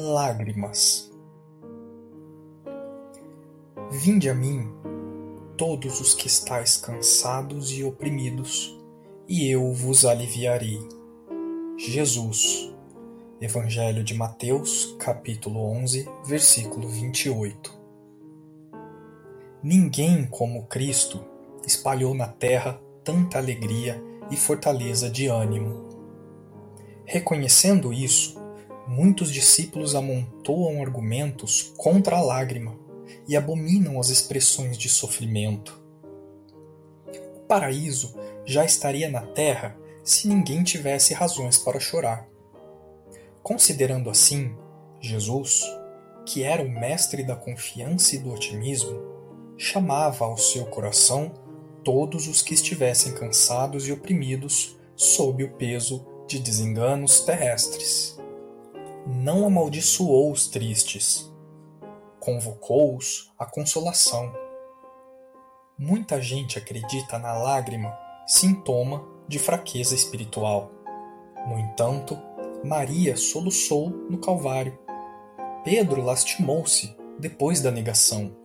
Lágrimas. Vinde a mim, todos os que estáis cansados e oprimidos, e eu vos aliviarei. Jesus. Evangelho de Mateus, capítulo 11, versículo 28. Ninguém como Cristo espalhou na terra tanta alegria e fortaleza de ânimo. Reconhecendo isso, muitos discípulos amontoam argumentos contra a lágrima e abominam as expressões de sofrimento. O paraíso já estaria na terra se ninguém tivesse razões para chorar. Considerando assim, Jesus, que era o mestre da confiança e do otimismo, chamava ao seu coração todos os que estivessem cansados e oprimidos sob o peso de desenganos terrestres não amaldiçoou os tristes, convocou-os à consolação. Muita gente acredita na lágrima, sintoma de fraqueza espiritual. No entanto, Maria soluçou no Calvário. Pedro lastimou-se depois da negação.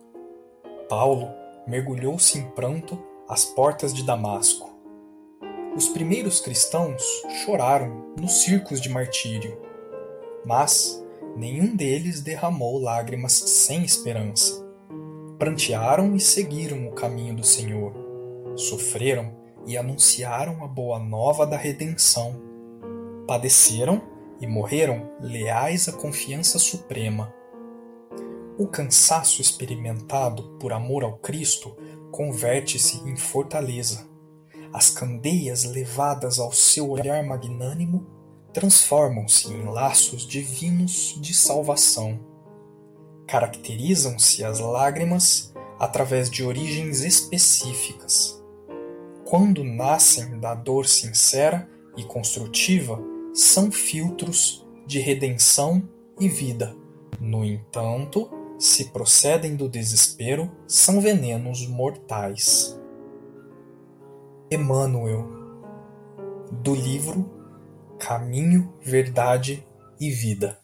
Paulo mergulhou-se em pranto às portas de Damasco. Os primeiros cristãos choraram nos circos de martírio mas nenhum deles derramou lágrimas sem esperança. Prantearam e seguiram o caminho do Senhor. Sofreram e anunciaram a boa nova da redenção. Padeceram e morreram leais à confiança suprema. O cansaço experimentado por amor ao Cristo converte-se em fortaleza. As candeias levadas ao seu olhar magnânimo transformam-se em laços divinos de salvação. Caracterizam-se as lágrimas através de origens específicas. Quando nascem da dor sincera e construtiva, são filtros de redenção e vida. No entanto, se procedem do desespero, são venenos mortais. Emmanuel, do livro Caminho, Verdade e Vida.